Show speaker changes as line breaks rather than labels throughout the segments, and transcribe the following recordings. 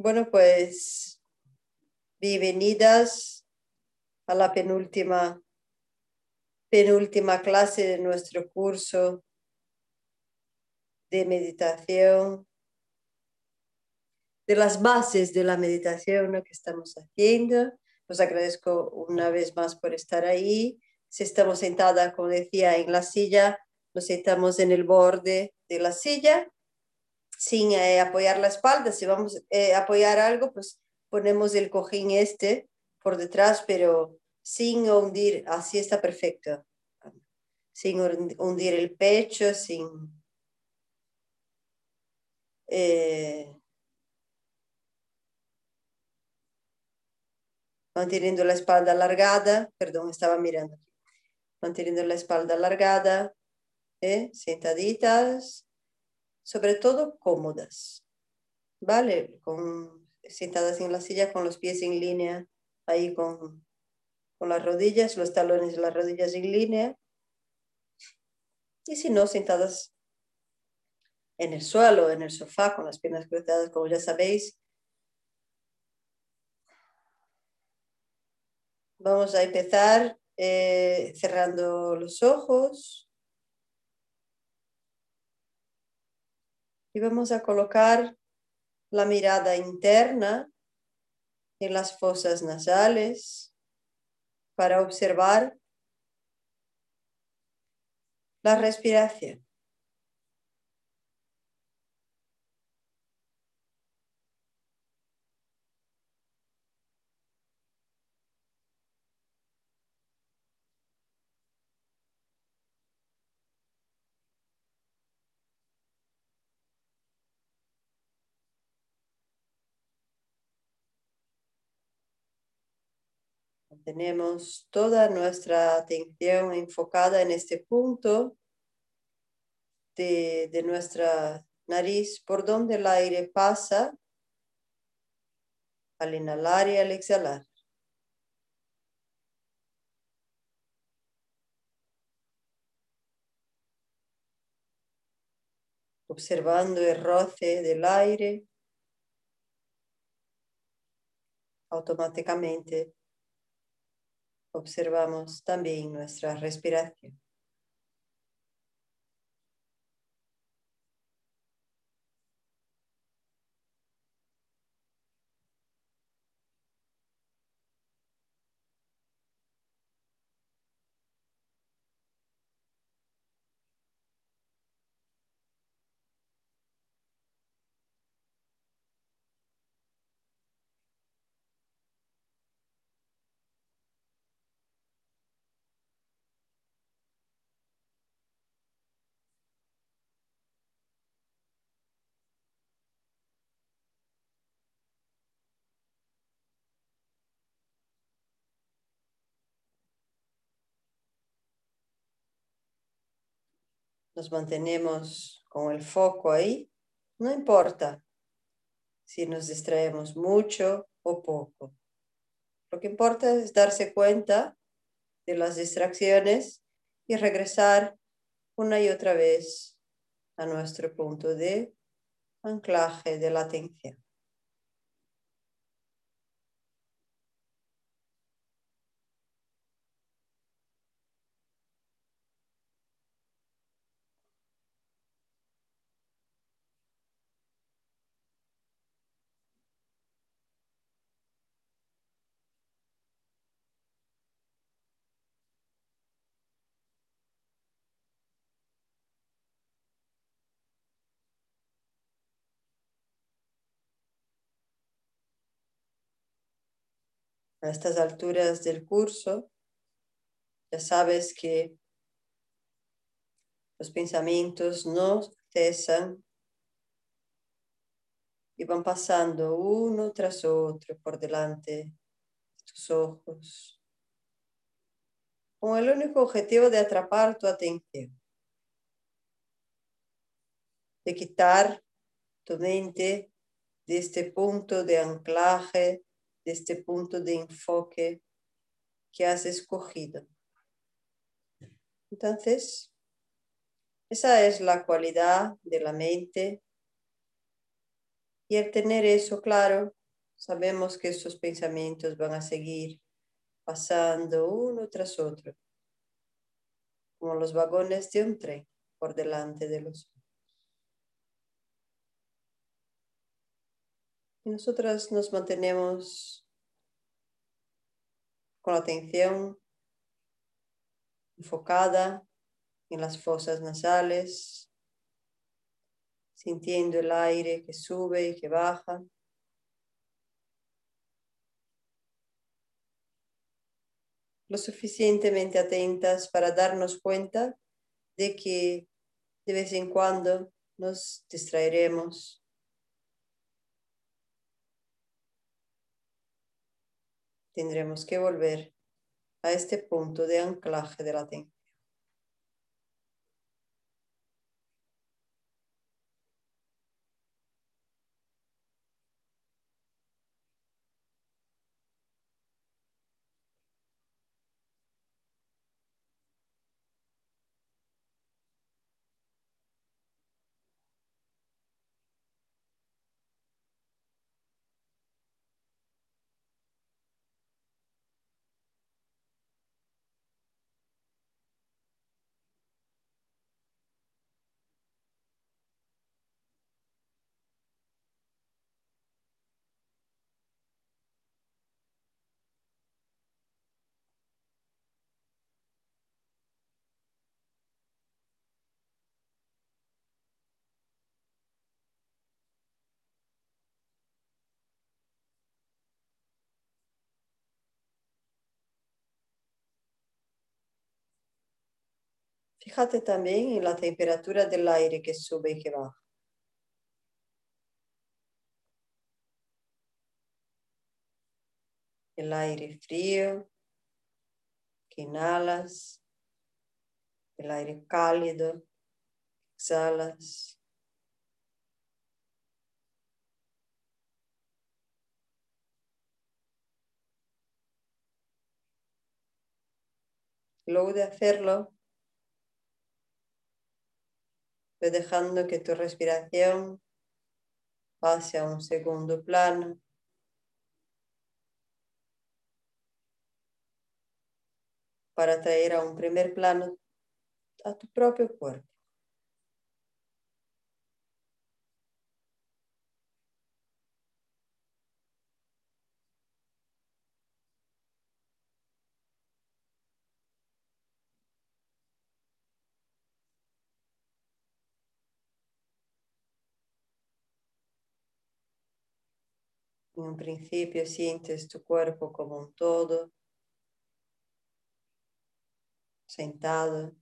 Bueno, pues bienvenidas a la penúltima, penúltima clase de nuestro curso de meditación, de las bases de la meditación que estamos haciendo. Os agradezco una vez más por estar ahí. Si estamos sentada, como decía, en la silla, nos sentamos en el borde de la silla sin eh, apoyar la espalda. Si vamos a eh, apoyar algo, pues ponemos el cojín este por detrás, pero sin hundir, así está perfecto. Sin hundir el pecho, sin... Eh, manteniendo la espalda alargada, perdón, estaba mirando manteniendo la espalda alargada, sentaditas, sobre todo cómodas, ¿vale? Con, sentadas en la silla con los pies en línea, ahí con, con las rodillas, los talones de las rodillas en línea. Y si no, sentadas en el suelo, en el sofá, con las piernas cruzadas, como ya sabéis. Vamos a empezar eh, cerrando los ojos. Y vamos a colocar la mirada interna en las fosas nasales para observar la respiración. Tenemos toda nuestra atención enfocada en este punto de, de nuestra nariz, por donde el aire pasa al inhalar y al exhalar. Observando el roce del aire automáticamente observamos también nuestra respiración. Nos mantenemos con el foco ahí, no importa si nos distraemos mucho o poco. Lo que importa es darse cuenta de las distracciones y regresar una y otra vez a nuestro punto de anclaje de la atención. A estas alturas del curso, ya sabes que los pensamientos no cesan y van pasando uno tras otro por delante de tus ojos, con el único objetivo de atrapar tu atención, de quitar tu mente de este punto de anclaje de este punto de enfoque que has escogido. Entonces, esa es la cualidad de la mente Y al tener eso claro, sabemos que estos pensamientos van a seguir pasando uno tras otro, como los vagones de un tren por delante de los Y nosotras nos mantenemos con la atención enfocada en las fosas nasales, sintiendo el aire que sube y que baja. Lo suficientemente atentas para darnos cuenta de que de vez en cuando nos distraeremos. Tendremos que volver a este punto de anclaje de la atención. Fíjate también en la temperatura del aire que sube y que baja. El aire frío que inhalas, el aire cálido exhalas. Luego de hacerlo, dejando que tu respiración pase a un segundo plano. para traer a un primer plano a tu propio cuerpo. En un principio sientes tu cuerpo como un todo, sentado.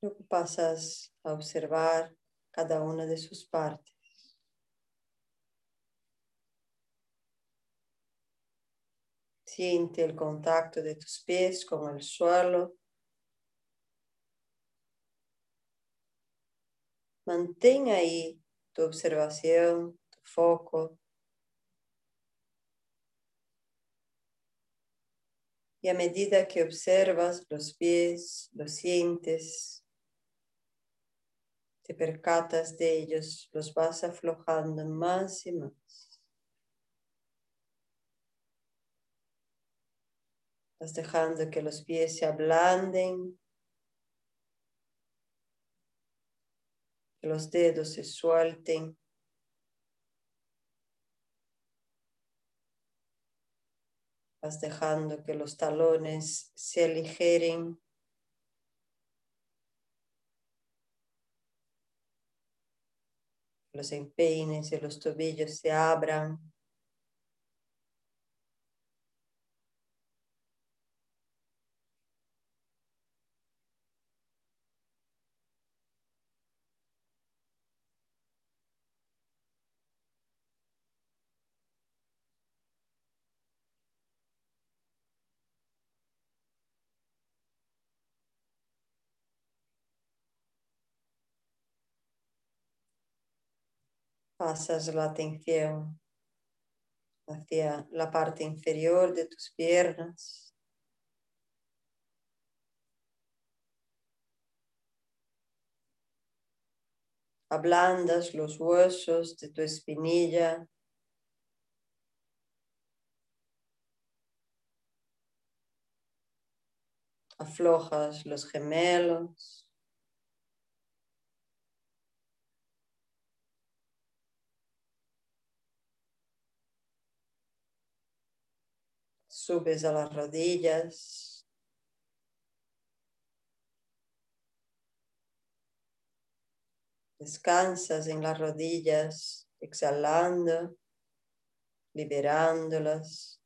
Luego pasas a observar cada una de sus partes. Siente el contacto de tus pies con el suelo. Mantén ahí tu observación, tu foco. Y a medida que observas los pies, los sientes, te percatas de ellos, los vas aflojando más y más. Vas dejando que los pies se ablanden, que los dedos se suelten. Vas dejando que los talones se aligeren. Los empeines y los tobillos se abran. Pasas la atención hacia la parte inferior de tus piernas. Ablandas los huesos de tu espinilla. Aflojas los gemelos. Subes a las rodillas. Descansas en las rodillas, exhalando, liberándolas.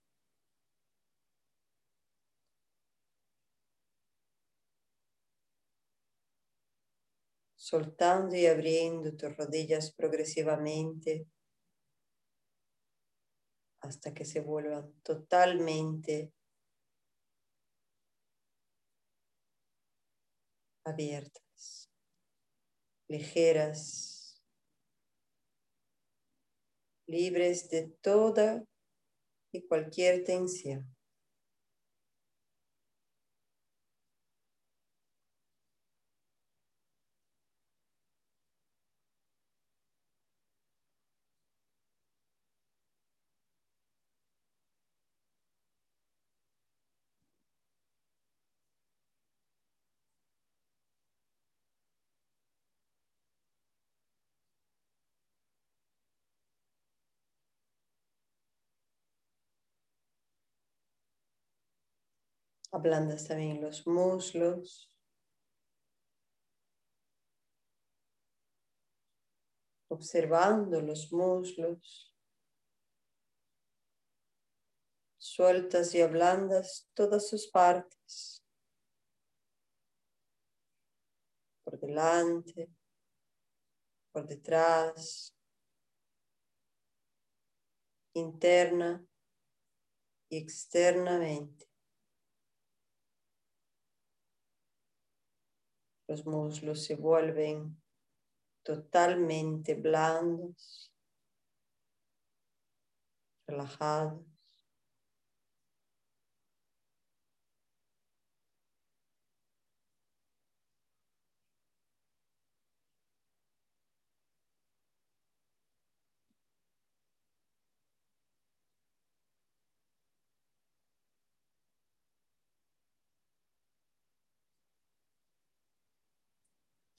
Soltando y abriendo tus rodillas progresivamente hasta que se vuelvan totalmente abiertas, ligeras, libres de toda y cualquier tensión. Ablandas también los muslos. Observando los muslos. Sueltas y ablandas todas sus partes. Por delante, por detrás, interna y externamente. Los muslos se vuelven totalmente blandos, relajados.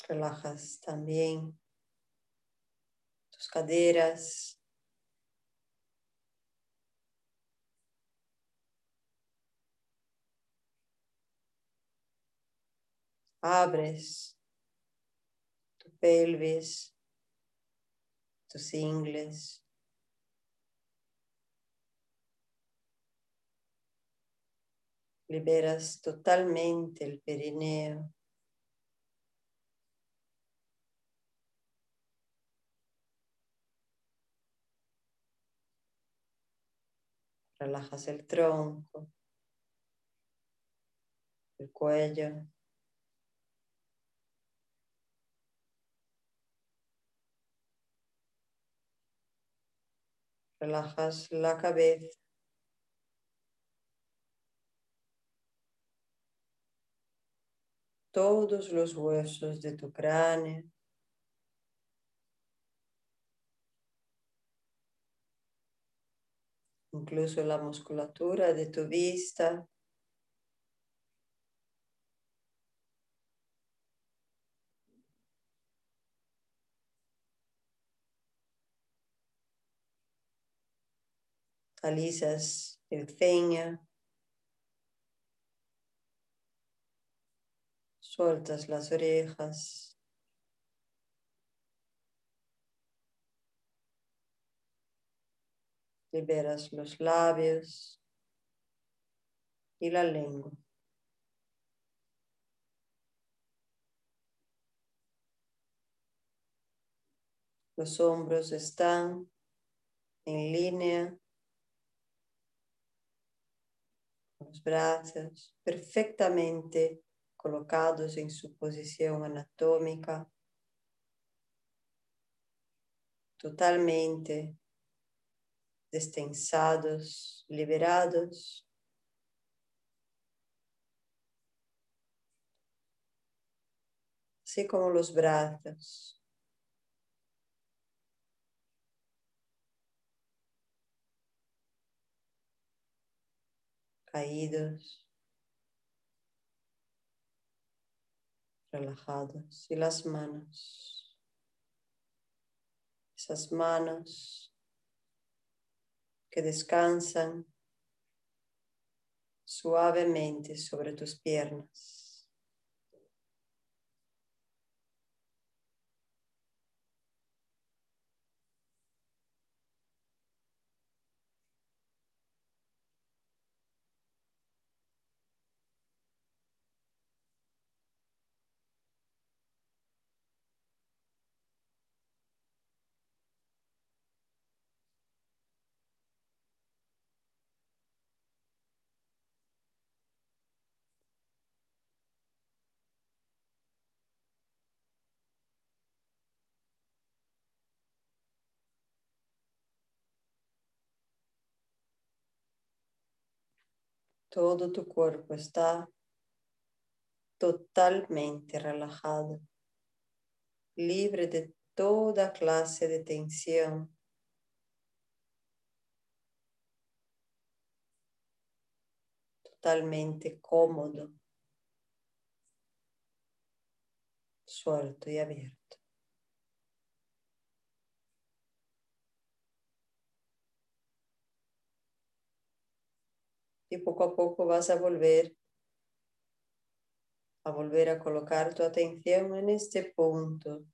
Relajas también tus caderas. Abres tu pelvis, tus ingles. Liberas totalmente el perineo. Relajas el tronco, el cuello. Relajas la cabeza. Todos los huesos de tu cráneo. Incluso la musculatura de tu vista. Alisas el ceño. Sueltas las orejas. Liberas los labios y la lengua. Los hombros están en línea los brazos perfectamente colocados en su posición anatómica totalmente destensados, liberados. Así como los brazos. Caídos. Relajados. Y las manos. Esas manos que descansan suavemente sobre tus piernas. Todo tu cuerpo está totalmente relajado, libre de toda clase de tensión. Totalmente cómodo, suelto y abierto. Y poco a poco vas a volver a volver a colocar tu atención en este punto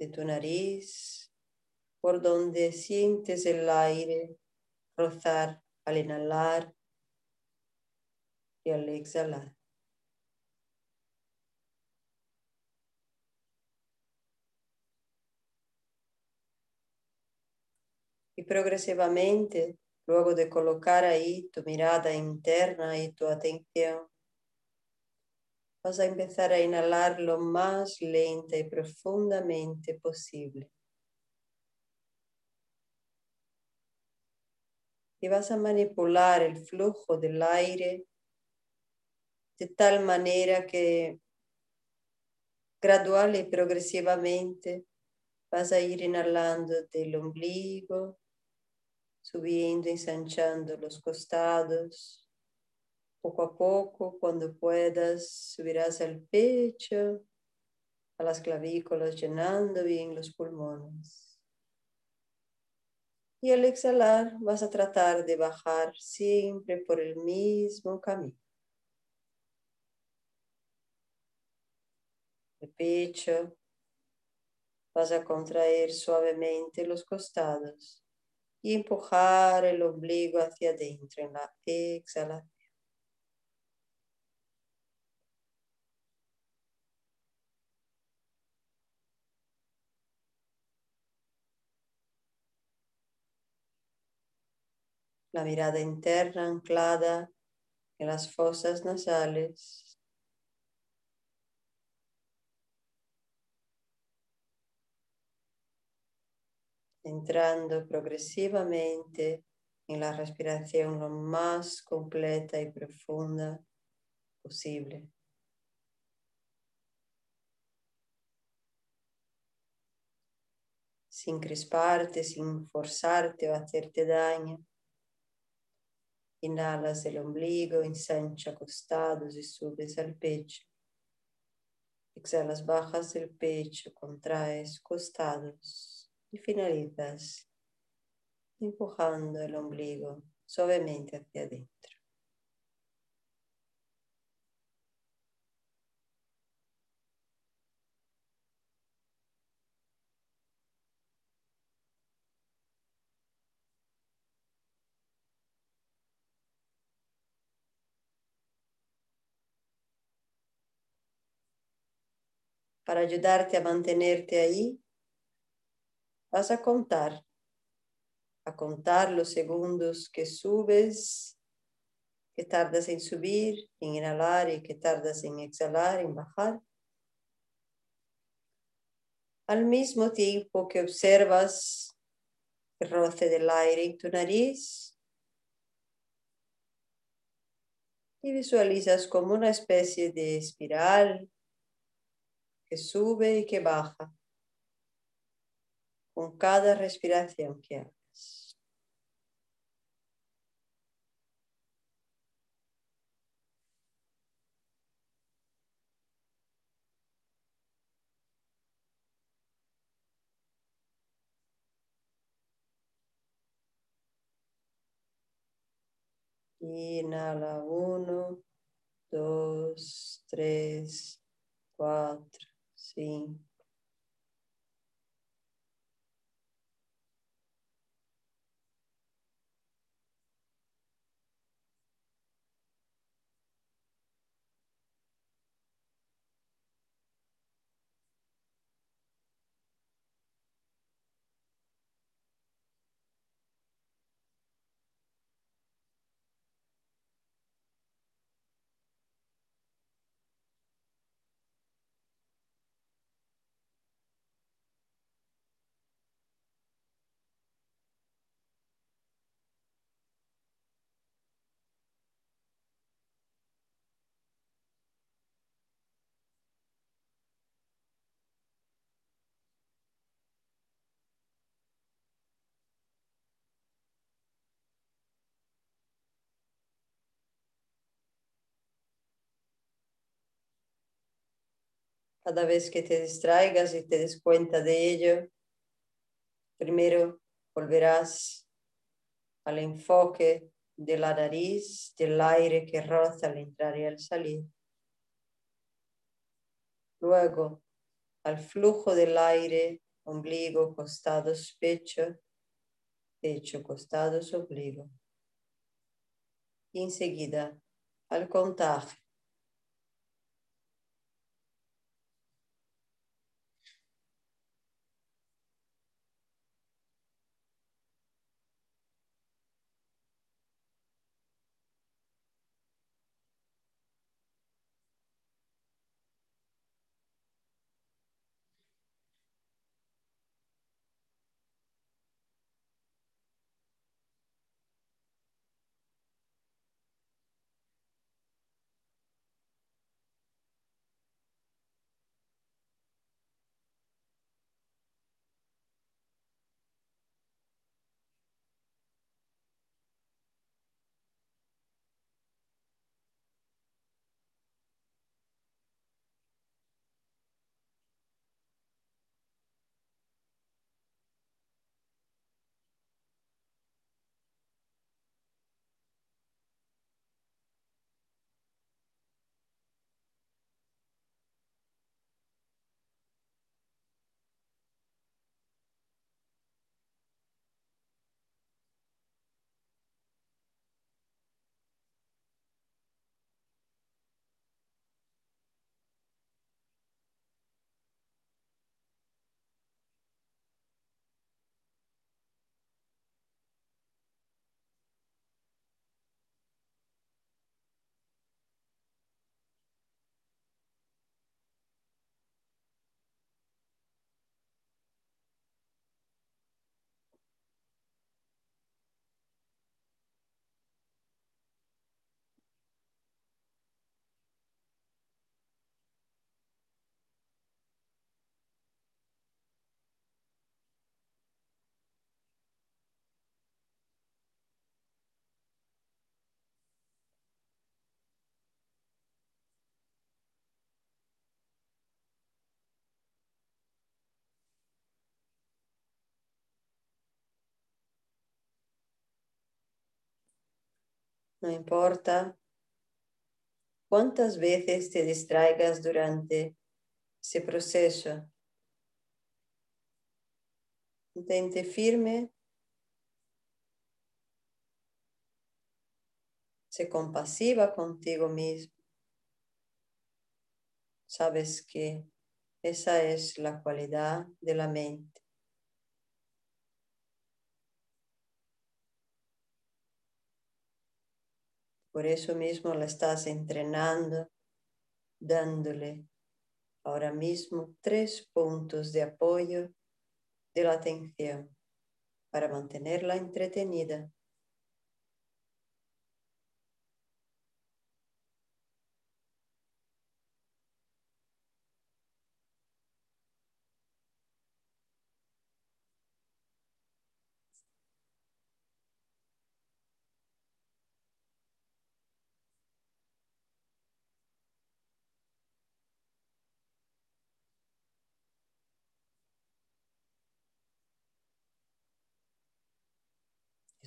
de tu nariz, por donde sientes el aire rozar al inhalar y al exhalar. Y progresivamente Luego de colocar ahí tu mirada interna y tu atención, vas a empezar a inhalar lo más lenta y profundamente posible. Y vas a manipular el flujo del aire de tal manera que gradual y progresivamente vas a ir inhalando del ombligo subiendo, ensanchando los costados. Poco a poco, cuando puedas, subirás al pecho, a las clavículas, llenando bien los pulmones. Y al exhalar vas a tratar de bajar siempre por el mismo camino. El pecho, vas a contraer suavemente los costados y empujar el ombligo hacia adentro en la exhalación. La mirada interna anclada en las fosas nasales entrando progresivamente en la respiración lo más completa y profunda posible. Sin crisparte, sin forzarte o hacerte daño. Inhalas el ombligo, ensancha costados y subes al pecho. Exhalas, bajas el pecho, contraes costados y finalizas empujando el ombligo suavemente hacia adentro. Para ayudarte a mantenerte ahí, vas a contar, a contar los segundos que subes, que tardas en subir, en inhalar y que tardas en exhalar, en bajar. al mismo tiempo que observas el roce del aire en tu nariz y visualizas como una especie de espiral que sube y que baja con cada respiración que hagas. Inhala uno, dos, tres, cuatro, cinco. Cada vez que te distraigas y te des cuenta de ello, primero volverás al enfoque de la nariz, del aire que roza al entrar y al salir. Luego al flujo del aire, ombligo, costados, pecho, pecho, costados, ombligo. Y enseguida al contagio No importa cuántas veces te distraigas durante ese proceso. Mantente firme. Sé compasiva contigo mismo. Sabes que esa es la cualidad de la mente. Por eso mismo la estás entrenando, dándole ahora mismo tres puntos de apoyo de la atención para mantenerla entretenida.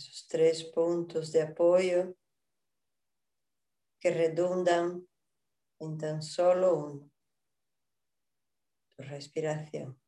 Esos tres puntos de apoyo que redundan en tan solo uno, tu respiración.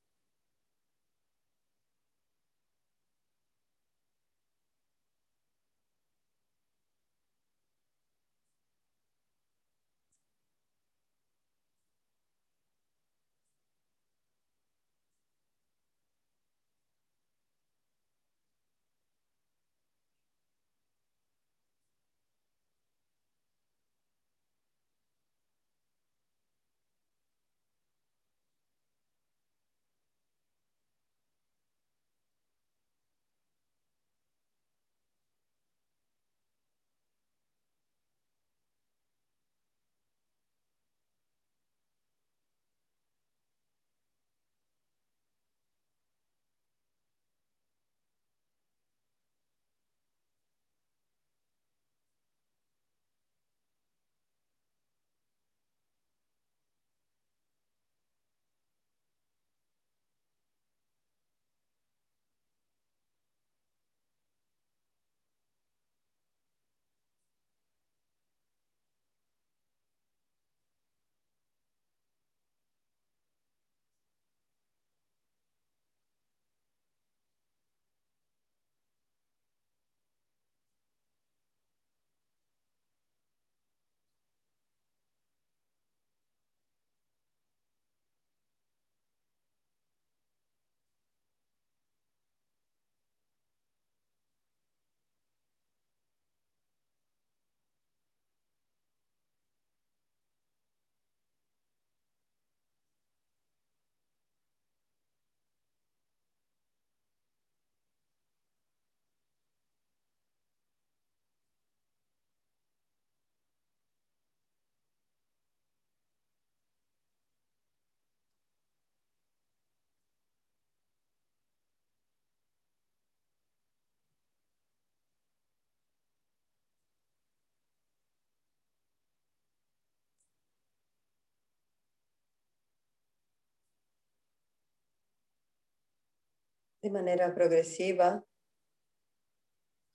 De manera progresiva,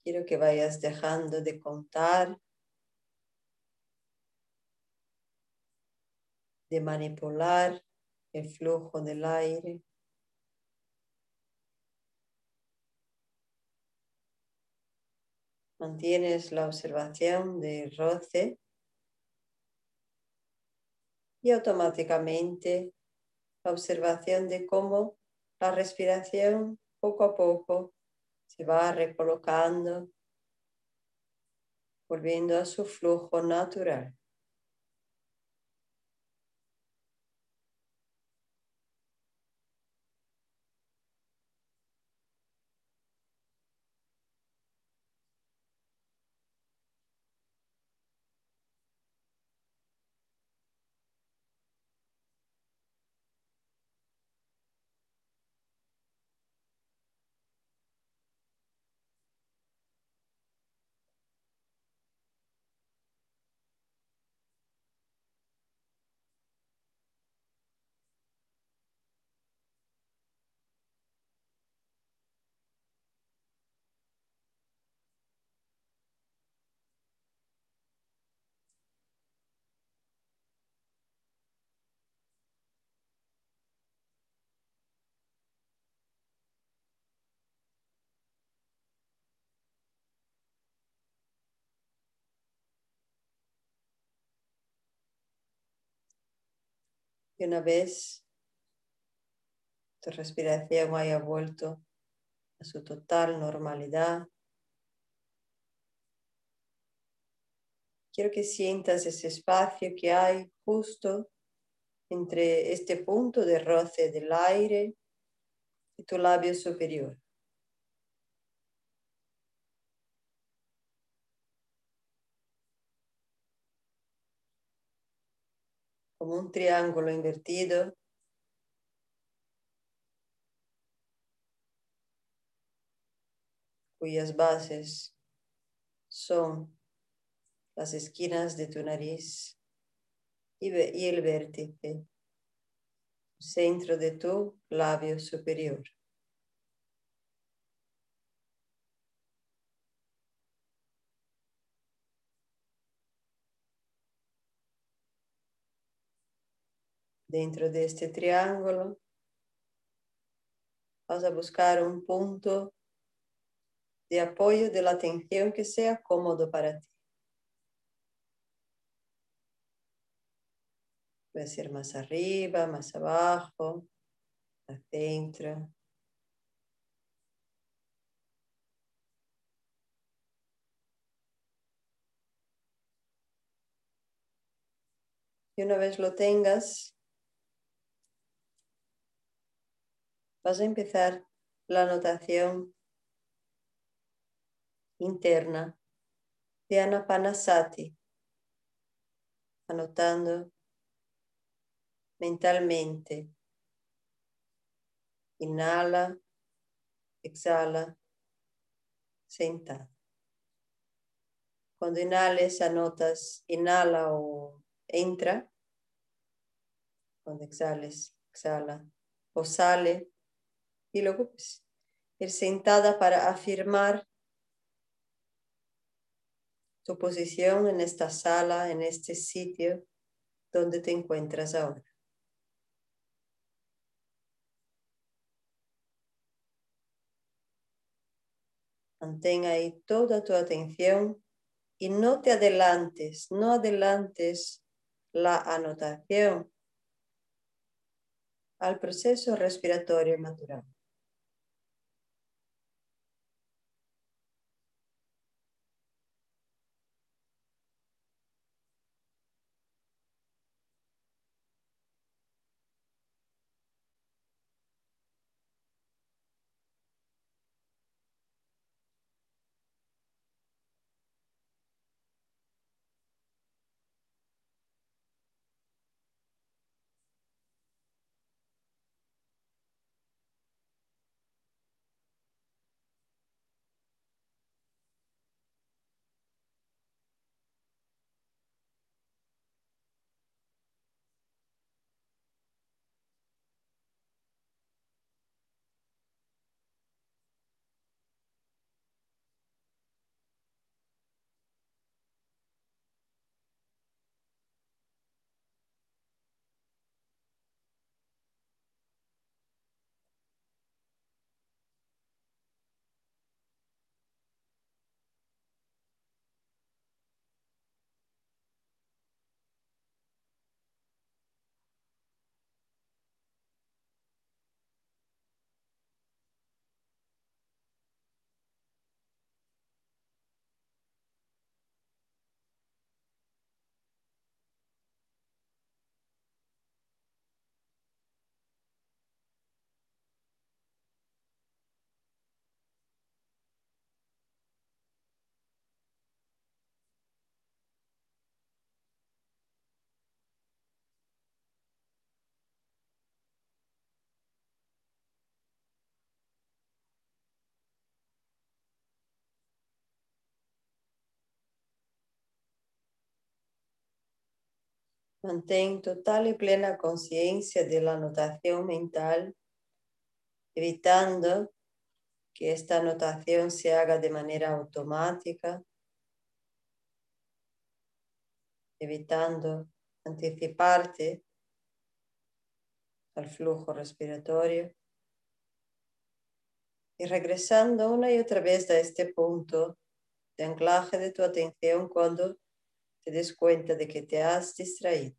quiero que vayas dejando de contar, de manipular el flujo del aire. Mantienes la observación del roce y automáticamente la observación de cómo la respiración poco a poco se va recolocando, volviendo a su flujo natural. Y una vez tu respiración haya vuelto a su total normalidad, quiero que sientas ese espacio que hay justo entre este punto de roce del aire y tu labio superior. Un triángulo invertido cuyas bases son las esquinas de tu nariz y, el vértice, centro de tu labio superior. Dentro de este triángulo vas a buscar un punto de apoyo de la atención que sea cómodo para ti. Puede ser más arriba, más abajo, adentro. Y una vez lo tengas, vas a empezar la anotación interna de Anapanasati, anotando mentalmente. Inhala, exhala, sentado. Cuando inhales, anotas inhala o entra. Cuando exhales, exhala o sale. Y luego pues, ir sentada para afirmar tu posición en esta sala, en este sitio donde te encuentras ahora. Mantén ahí toda tu atención y no te adelantes, no adelantes la anotación al proceso respiratorio natural. Mantén total y plena conciencia de la anotación mental, evitando que esta anotación se haga de manera automática, evitando anticiparte al flujo respiratorio y regresando una y otra vez a este punto de anclaje de tu atención cuando te des cuenta de que te has distraído.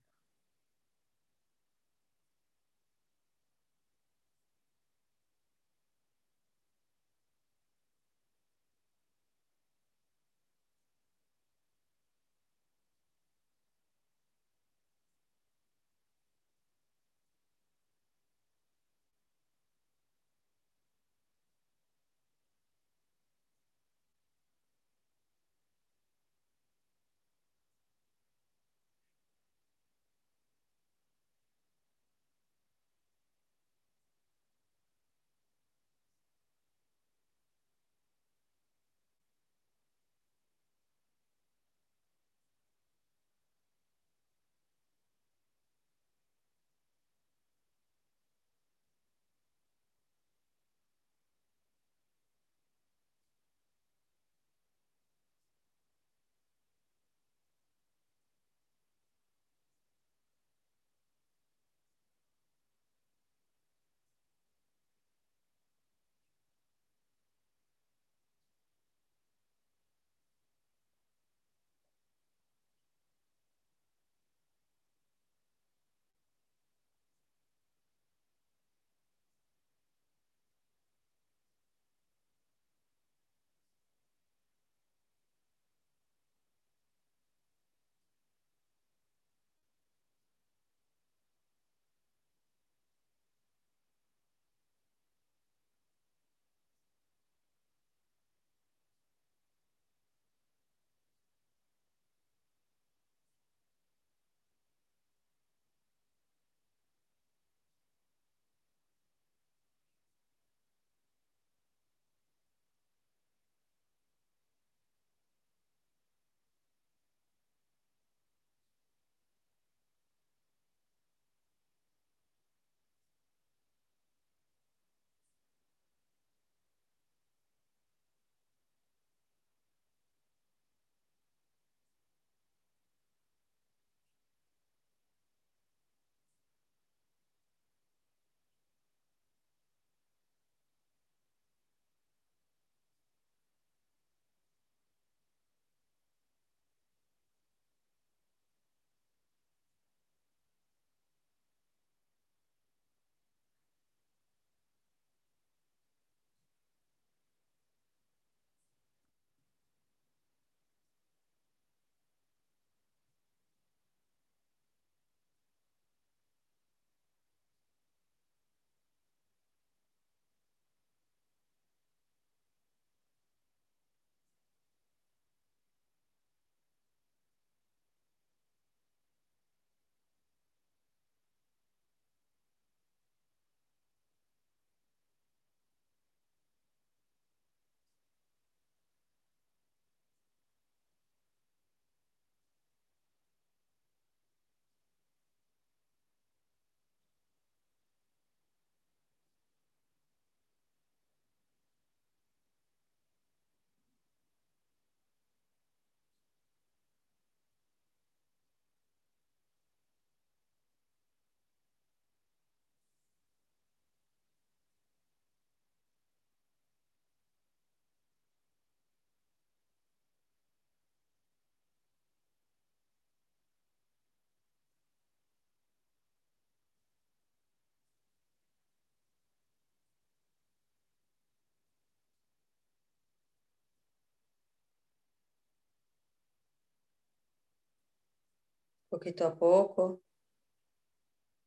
Poquito a poco,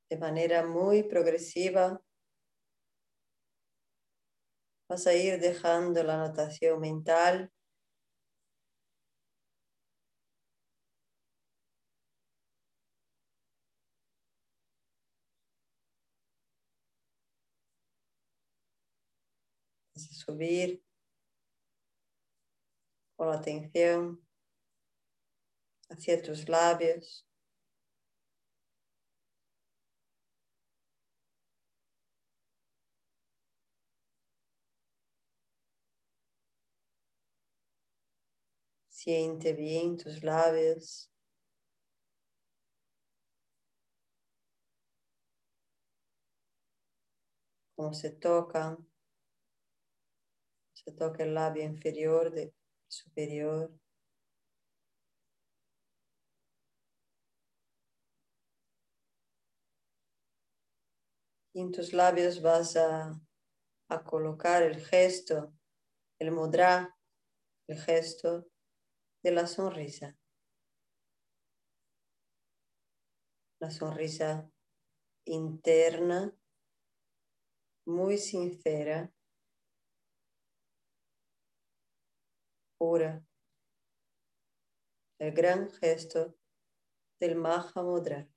de manera muy progresiva, vas a ir dejando la anotación mental Vas a subir con la atención hacia tus labios. Siente bien tus labios. Cómo se tocan. Se toca el labio inferior de superior. Y en tus labios vas a, a colocar el gesto, el mudra, el gesto de la sonrisa. La sonrisa interna, muy sincera, pura. El gran gesto del Mahamudra.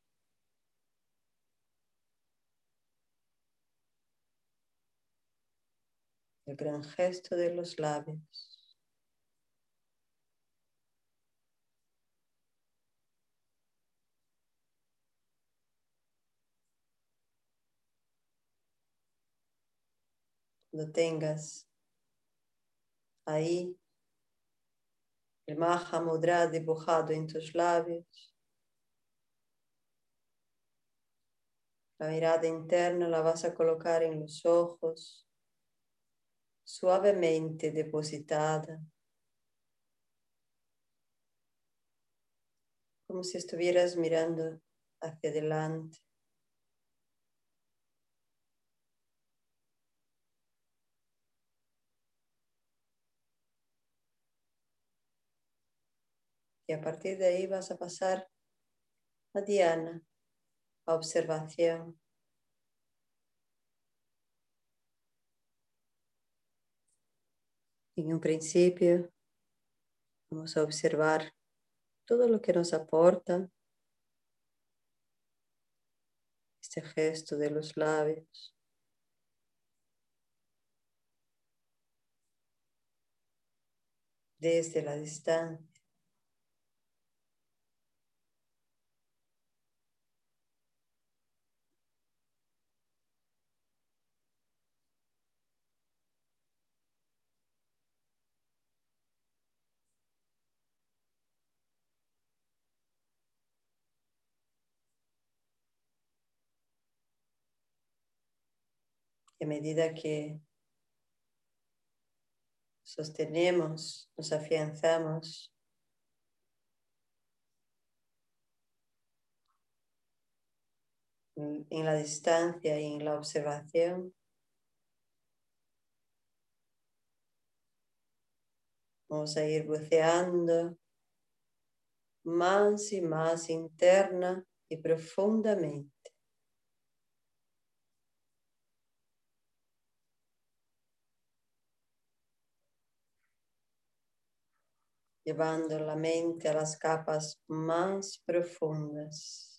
El gran gesto de los labios. Cuando tengas ahí el Mahamudra dibujado en tus labios, la mirada interna la vas a colocar en los ojos, suavemente depositada, como si estuvieras mirando hacia adelante. Y a partir de ahí vas a pasar a Diana, a observación. En un principio vamos a observar todo lo que nos aporta este gesto de los labios. Desde la distancia. A medida que sostenemos, nos afianzamos, en la distancia y en la observación, vamos a ir buceando más y más interna y profundamente. Llevando la mente a las capas más profundas.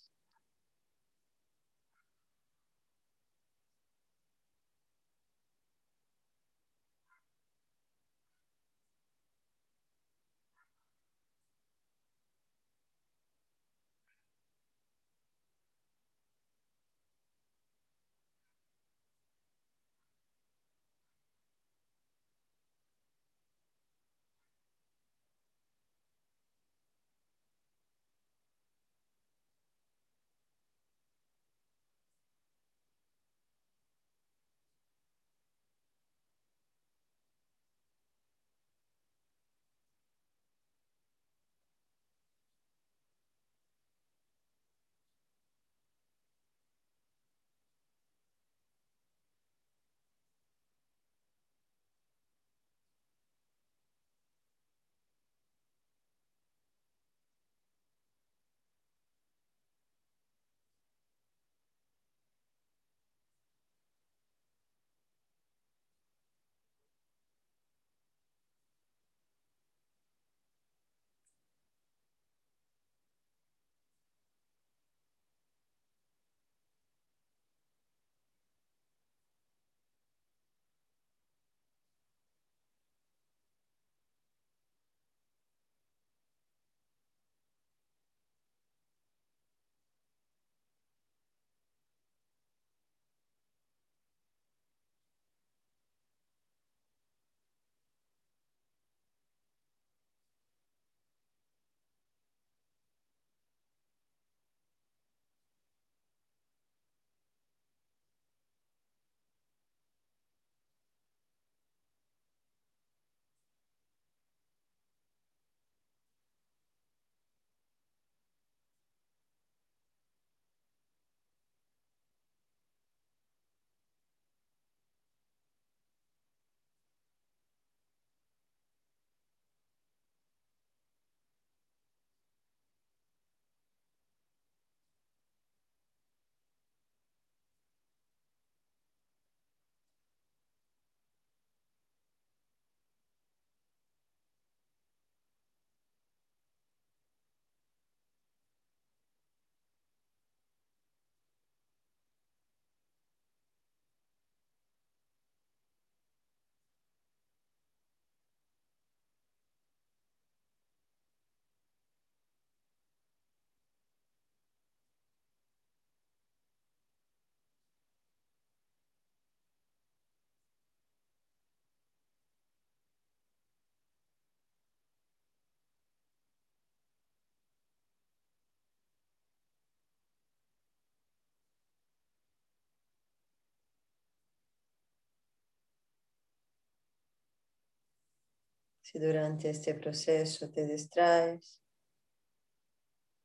Si durante este proceso te distraes,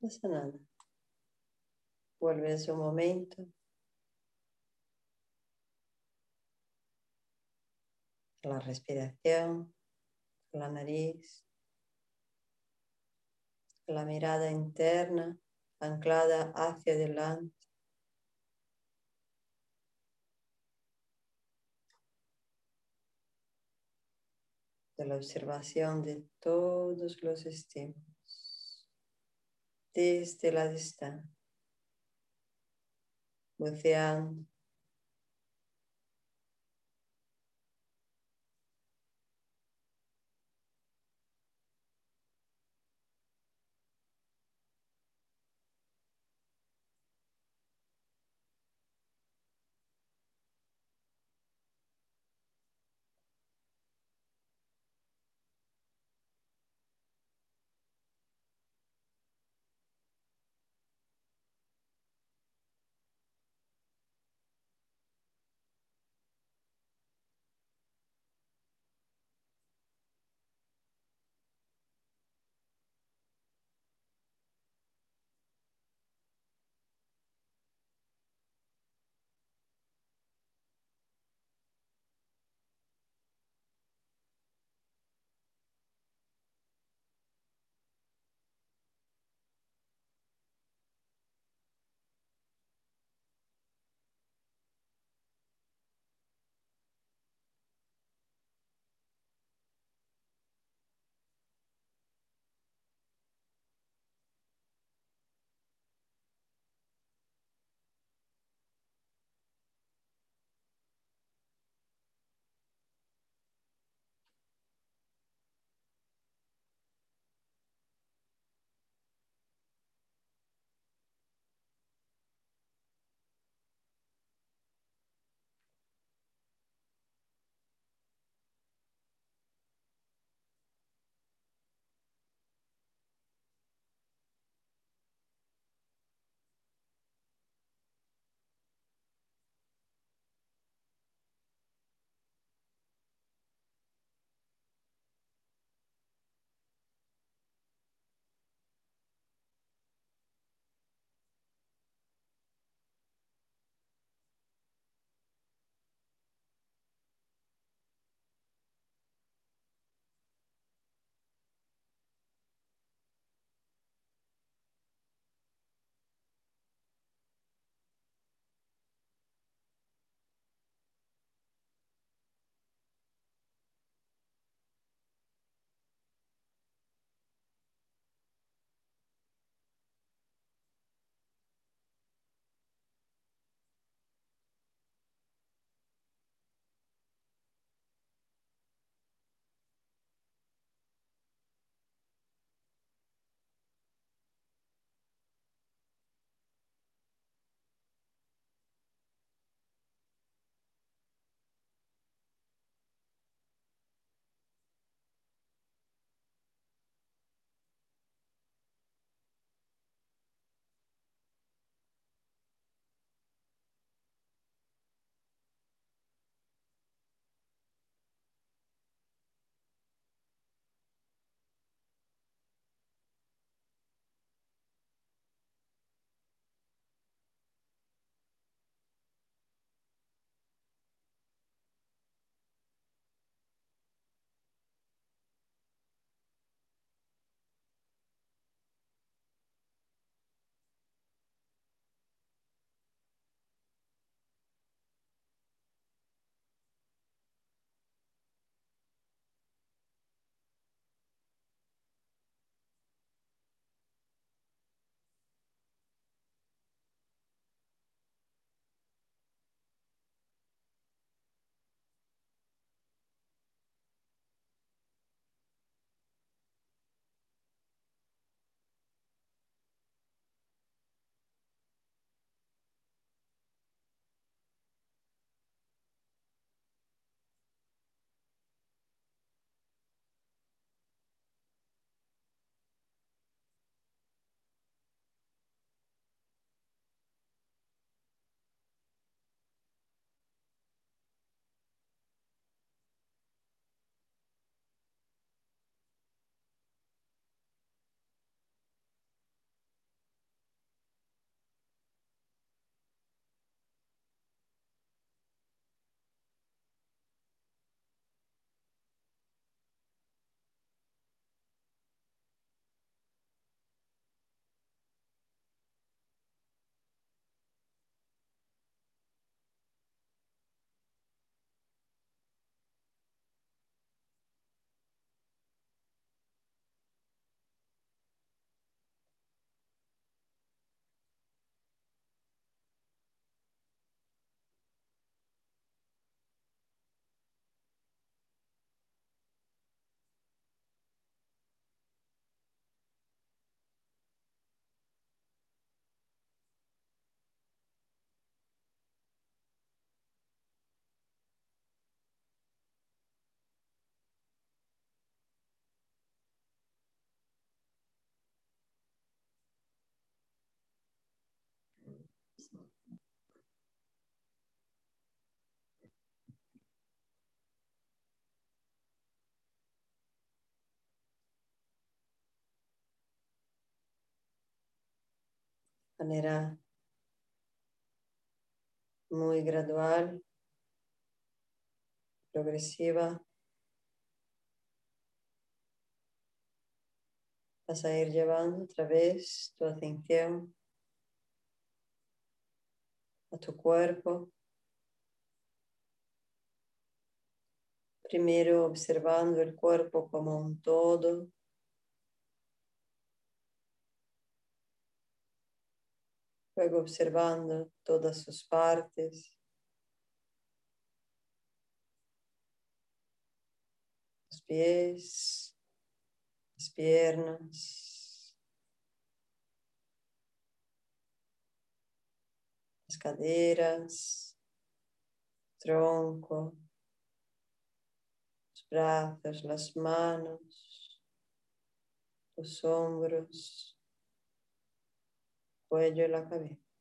no pasa nada. Vuelve a su momento. La respiración, la nariz, la mirada interna anclada hacia adelante. De la observación de todos los estímulos desde la distancia, buceando manera muy gradual, progresiva. Vas a ir llevando otra vez tu atención a tu cuerpo. Primero observando el cuerpo como un todo. Observando todas sus partes. Los pies, las piernas, las caderas, tronco, los brazos, las manos, los hombros, cuello y la cabeza.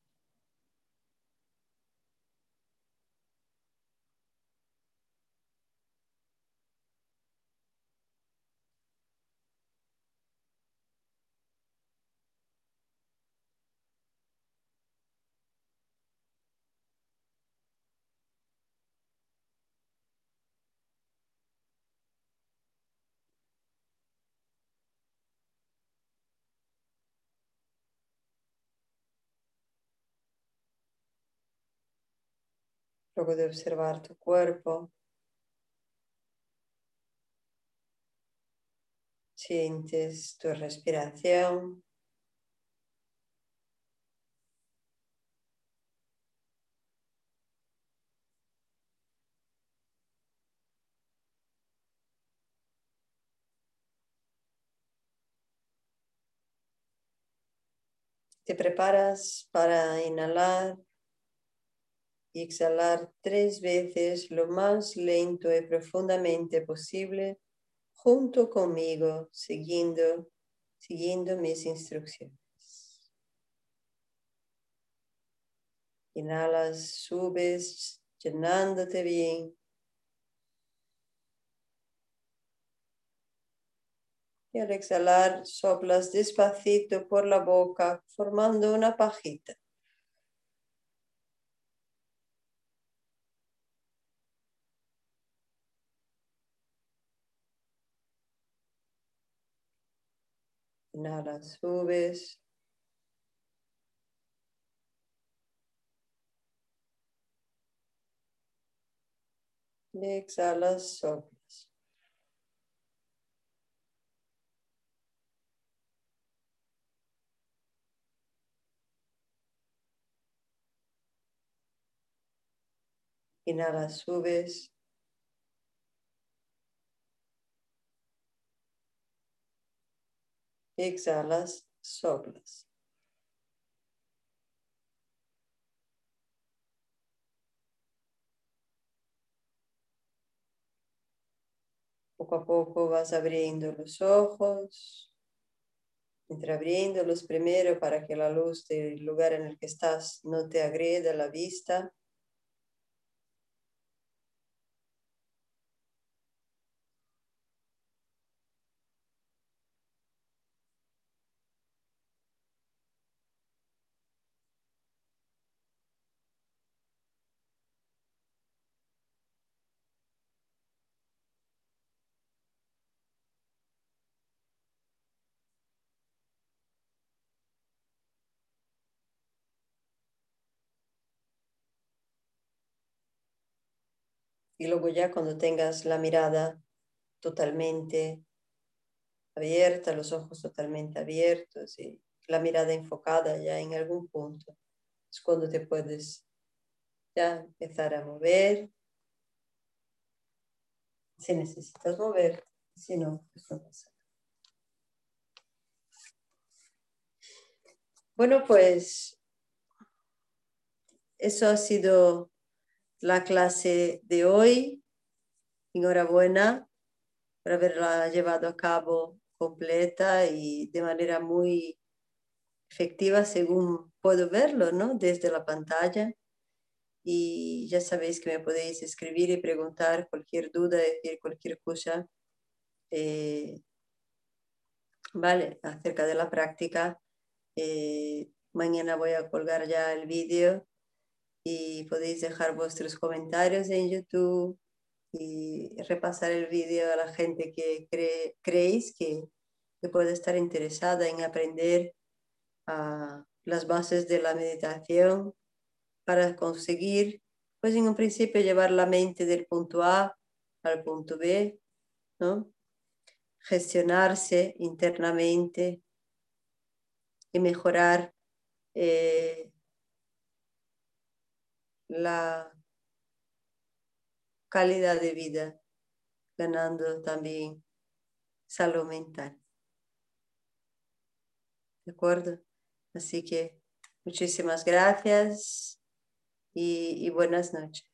Luego de observar tu cuerpo, sientes tu respiración. Te preparas para inhalar y exhalar tres veces lo más lento y profundamente posible junto conmigo, siguiendo, siguiendo mis instrucciones. Inhalas, subes, llenándote bien. Y al exhalar, soplas despacito por la boca, formando una pajita. Inhala, subes. Y exhalas, soplas. Inhala, subes. Exhalas, soplas. Poco a poco vas abriendo los ojos, entreabriéndolos primero para que la luz del lugar en el que estás no te agreda la vista. Y luego ya cuando tengas la mirada totalmente abierta, los ojos totalmente abiertos y la mirada enfocada ya en algún punto, es cuando te puedes ya empezar a mover. Si necesitas mover, si no, pues no pasa Bueno, pues eso ha sido la clase de hoy. Enhorabuena por haberla llevado a cabo completa y de manera muy efectiva según puedo verlo, ¿no? Desde la pantalla. Y ya sabéis que me podéis escribir y preguntar cualquier duda, decir cualquier cosa, eh, ¿vale? Acerca de la práctica. Eh, Mañana voy a colgar ya el vídeo y podéis dejar vuestros comentarios en YouTube y repasar el vídeo a la gente que creéis que, puede estar interesada en aprender ah, las bases de la meditación para conseguir, pues en un principio llevar la mente del punto A al punto B, ¿no? gestionarse internamente y mejorar eh, la calidad de vida, ganando también salud mental. ¿De acuerdo? Así que muchísimas gracias y buenas noches.